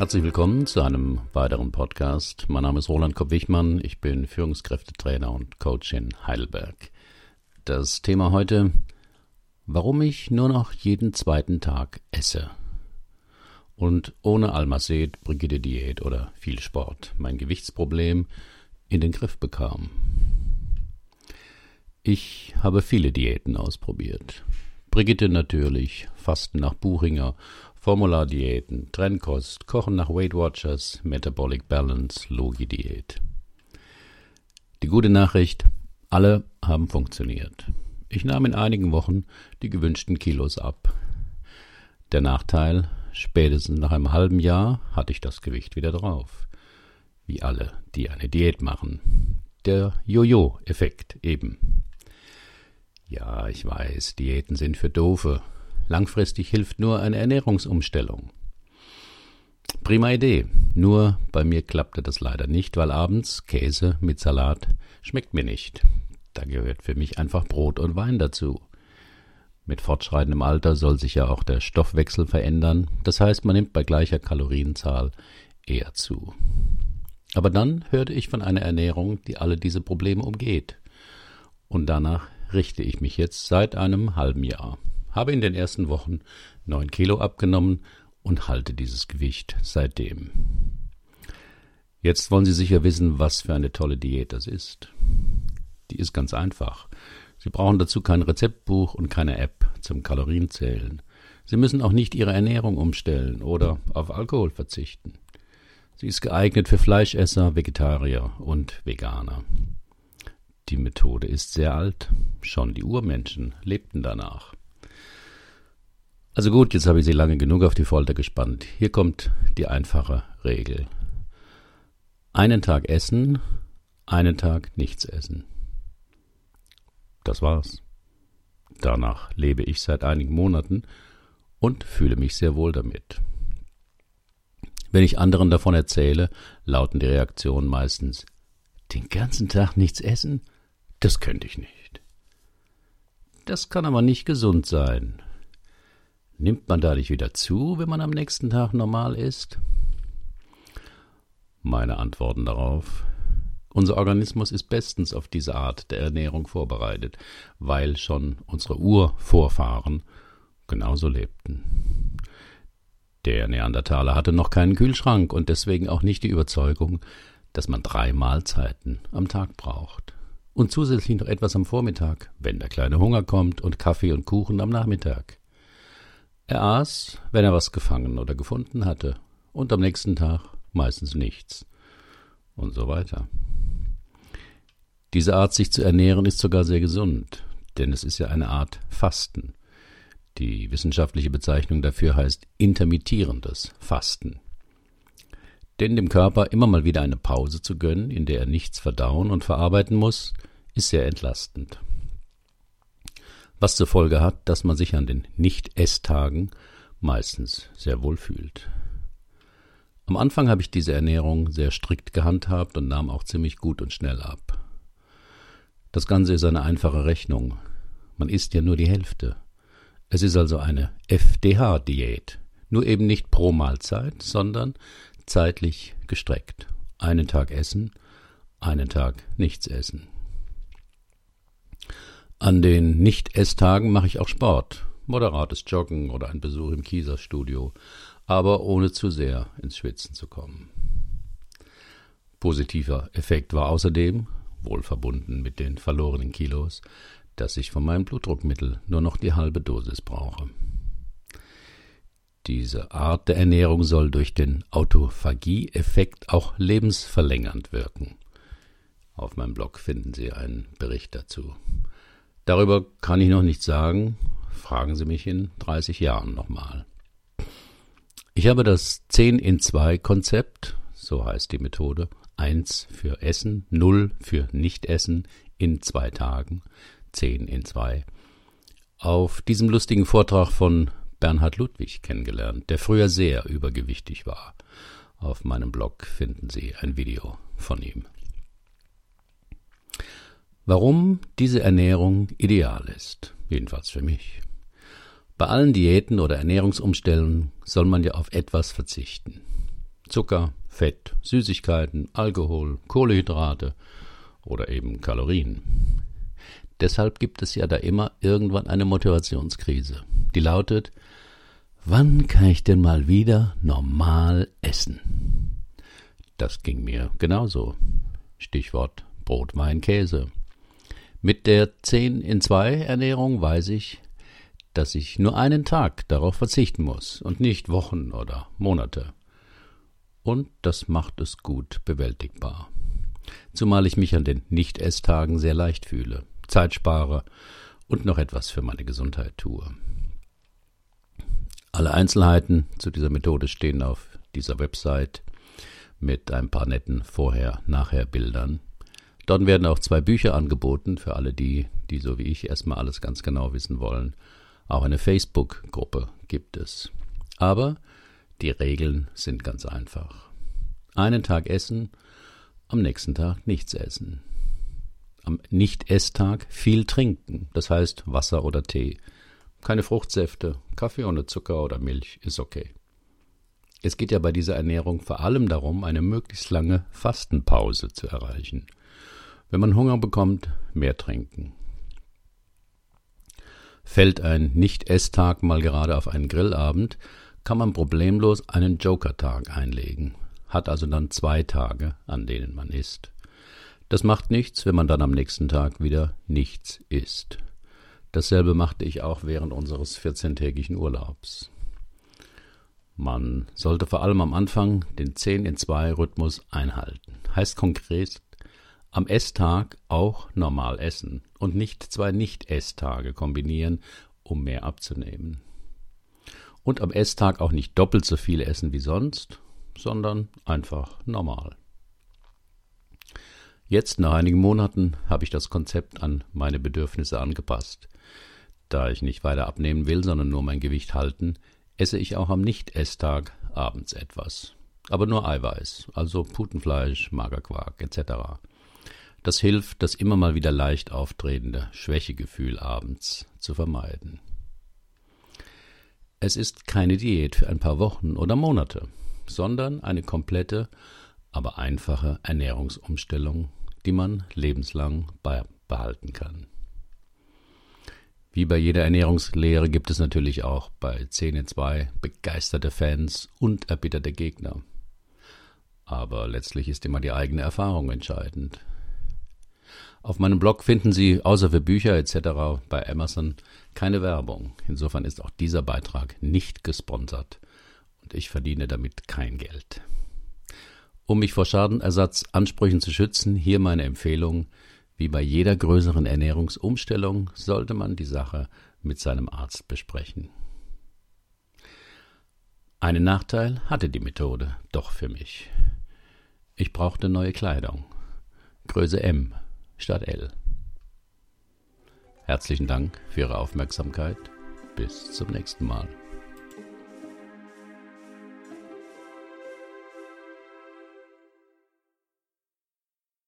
Herzlich willkommen zu einem weiteren Podcast. Mein Name ist Roland Kopp-Wichmann. Ich bin Führungskräftetrainer und Coach in Heidelberg. Das Thema heute, warum ich nur noch jeden zweiten Tag esse. Und ohne Almacet, Brigitte Diät oder viel Sport mein Gewichtsproblem in den Griff bekam. Ich habe viele Diäten ausprobiert. Brigitte natürlich, Fasten nach Buchinger, Formulardiäten, Trennkost, Kochen nach Weight Watchers, Metabolic Balance, Logi-Diät. Die gute Nachricht, alle haben funktioniert. Ich nahm in einigen Wochen die gewünschten Kilos ab. Der Nachteil, spätestens nach einem halben Jahr hatte ich das Gewicht wieder drauf. Wie alle, die eine Diät machen. Der Jojo-Effekt eben. Ja, ich weiß, Diäten sind für Doofe. Langfristig hilft nur eine Ernährungsumstellung. Prima Idee. Nur bei mir klappte das leider nicht, weil abends Käse mit Salat schmeckt mir nicht. Da gehört für mich einfach Brot und Wein dazu. Mit fortschreitendem Alter soll sich ja auch der Stoffwechsel verändern. Das heißt, man nimmt bei gleicher Kalorienzahl eher zu. Aber dann hörte ich von einer Ernährung, die alle diese Probleme umgeht. Und danach richte ich mich jetzt seit einem halben Jahr, habe in den ersten Wochen neun Kilo abgenommen und halte dieses Gewicht seitdem. Jetzt wollen Sie sicher wissen, was für eine tolle Diät das ist. Die ist ganz einfach. Sie brauchen dazu kein Rezeptbuch und keine App zum Kalorienzählen. Sie müssen auch nicht Ihre Ernährung umstellen oder auf Alkohol verzichten. Sie ist geeignet für Fleischesser, Vegetarier und Veganer. Die Methode ist sehr alt. Schon die Urmenschen lebten danach. Also gut, jetzt habe ich Sie lange genug auf die Folter gespannt. Hier kommt die einfache Regel. Einen Tag essen, einen Tag nichts essen. Das war's. Danach lebe ich seit einigen Monaten und fühle mich sehr wohl damit. Wenn ich anderen davon erzähle, lauten die Reaktionen meistens Den ganzen Tag nichts essen? Das könnte ich nicht. Das kann aber nicht gesund sein. Nimmt man dadurch wieder zu, wenn man am nächsten Tag normal isst? Meine Antworten darauf. Unser Organismus ist bestens auf diese Art der Ernährung vorbereitet, weil schon unsere Urvorfahren genauso lebten. Der Neandertaler hatte noch keinen Kühlschrank und deswegen auch nicht die Überzeugung, dass man drei Mahlzeiten am Tag braucht und zusätzlich noch etwas am Vormittag, wenn der kleine Hunger kommt, und Kaffee und Kuchen am Nachmittag. Er aß, wenn er was gefangen oder gefunden hatte, und am nächsten Tag meistens nichts. Und so weiter. Diese Art, sich zu ernähren, ist sogar sehr gesund, denn es ist ja eine Art Fasten. Die wissenschaftliche Bezeichnung dafür heißt intermittierendes Fasten denn dem Körper immer mal wieder eine Pause zu gönnen, in der er nichts verdauen und verarbeiten muss, ist sehr entlastend. Was zur Folge hat, dass man sich an den Nicht-Esstagen meistens sehr wohl fühlt. Am Anfang habe ich diese Ernährung sehr strikt gehandhabt und nahm auch ziemlich gut und schnell ab. Das Ganze ist eine einfache Rechnung. Man isst ja nur die Hälfte. Es ist also eine FDH-Diät. Nur eben nicht pro Mahlzeit, sondern zeitlich gestreckt. Einen Tag essen, einen Tag nichts essen. An den Nicht-Esstagen mache ich auch Sport, moderates Joggen oder ein Besuch im Kieserstudio, aber ohne zu sehr ins Schwitzen zu kommen. Positiver Effekt war außerdem, wohl verbunden mit den verlorenen Kilos, dass ich von meinem Blutdruckmittel nur noch die halbe Dosis brauche. Diese Art der Ernährung soll durch den Autophagie-Effekt auch lebensverlängernd wirken. Auf meinem Blog finden Sie einen Bericht dazu. Darüber kann ich noch nichts sagen. Fragen Sie mich in 30 Jahren nochmal. Ich habe das 10 in 2 Konzept, so heißt die Methode, 1 für Essen, 0 für Nichtessen in zwei Tagen, 10 in 2, auf diesem lustigen Vortrag von Bernhard Ludwig kennengelernt, der früher sehr übergewichtig war. Auf meinem Blog finden Sie ein Video von ihm. Warum diese Ernährung ideal ist, jedenfalls für mich. Bei allen Diäten oder Ernährungsumstellungen soll man ja auf etwas verzichten. Zucker, Fett, Süßigkeiten, Alkohol, Kohlehydrate oder eben Kalorien. Deshalb gibt es ja da immer irgendwann eine Motivationskrise, die lautet, wann kann ich denn mal wieder normal essen? Das ging mir genauso. Stichwort Brot, Wein, Käse. Mit der 10 in 2 Ernährung weiß ich, dass ich nur einen Tag darauf verzichten muss und nicht Wochen oder Monate. Und das macht es gut bewältigbar. Zumal ich mich an den Nicht-Esstagen sehr leicht fühle, Zeit spare und noch etwas für meine Gesundheit tue. Alle Einzelheiten zu dieser Methode stehen auf dieser Website mit ein paar netten Vorher-Nachher-Bildern. Dort werden auch zwei Bücher angeboten für alle die, die so wie ich erstmal alles ganz genau wissen wollen. Auch eine Facebook-Gruppe gibt es. Aber die Regeln sind ganz einfach. Einen Tag essen, am nächsten Tag nichts essen. Am Nicht-Esstag viel trinken, das heißt Wasser oder Tee. Keine Fruchtsäfte, Kaffee ohne Zucker oder Milch ist okay. Es geht ja bei dieser Ernährung vor allem darum, eine möglichst lange Fastenpause zu erreichen. Wenn man Hunger bekommt, mehr trinken. Fällt ein Nicht-Esstag mal gerade auf einen Grillabend, kann man problemlos einen Joker-Tag einlegen, hat also dann zwei Tage, an denen man isst. Das macht nichts, wenn man dann am nächsten Tag wieder nichts isst. Dasselbe machte ich auch während unseres 14-tägigen Urlaubs. Man sollte vor allem am Anfang den 10 in 2 Rhythmus einhalten. Heißt konkret, am Esstag auch normal essen und nicht zwei Nicht-Esstage kombinieren, um mehr abzunehmen. Und am Esstag auch nicht doppelt so viel essen wie sonst, sondern einfach normal. Jetzt, nach einigen Monaten, habe ich das Konzept an meine Bedürfnisse angepasst. Da ich nicht weiter abnehmen will, sondern nur mein Gewicht halten, esse ich auch am Nicht-Esstag abends etwas. Aber nur Eiweiß, also Putenfleisch, Magerquark etc. Das hilft, das immer mal wieder leicht auftretende Schwächegefühl abends zu vermeiden. Es ist keine Diät für ein paar Wochen oder Monate, sondern eine komplette, aber einfache Ernährungsumstellung die man lebenslang behalten kann. Wie bei jeder Ernährungslehre gibt es natürlich auch bei 10 in 2 begeisterte Fans und erbitterte Gegner. Aber letztlich ist immer die eigene Erfahrung entscheidend. Auf meinem Blog finden Sie außer für Bücher etc. bei Amazon keine Werbung. Insofern ist auch dieser Beitrag nicht gesponsert und ich verdiene damit kein Geld. Um mich vor Schadenersatzansprüchen zu schützen, hier meine Empfehlung. Wie bei jeder größeren Ernährungsumstellung sollte man die Sache mit seinem Arzt besprechen. Einen Nachteil hatte die Methode doch für mich. Ich brauchte neue Kleidung. Größe M statt L. Herzlichen Dank für Ihre Aufmerksamkeit. Bis zum nächsten Mal.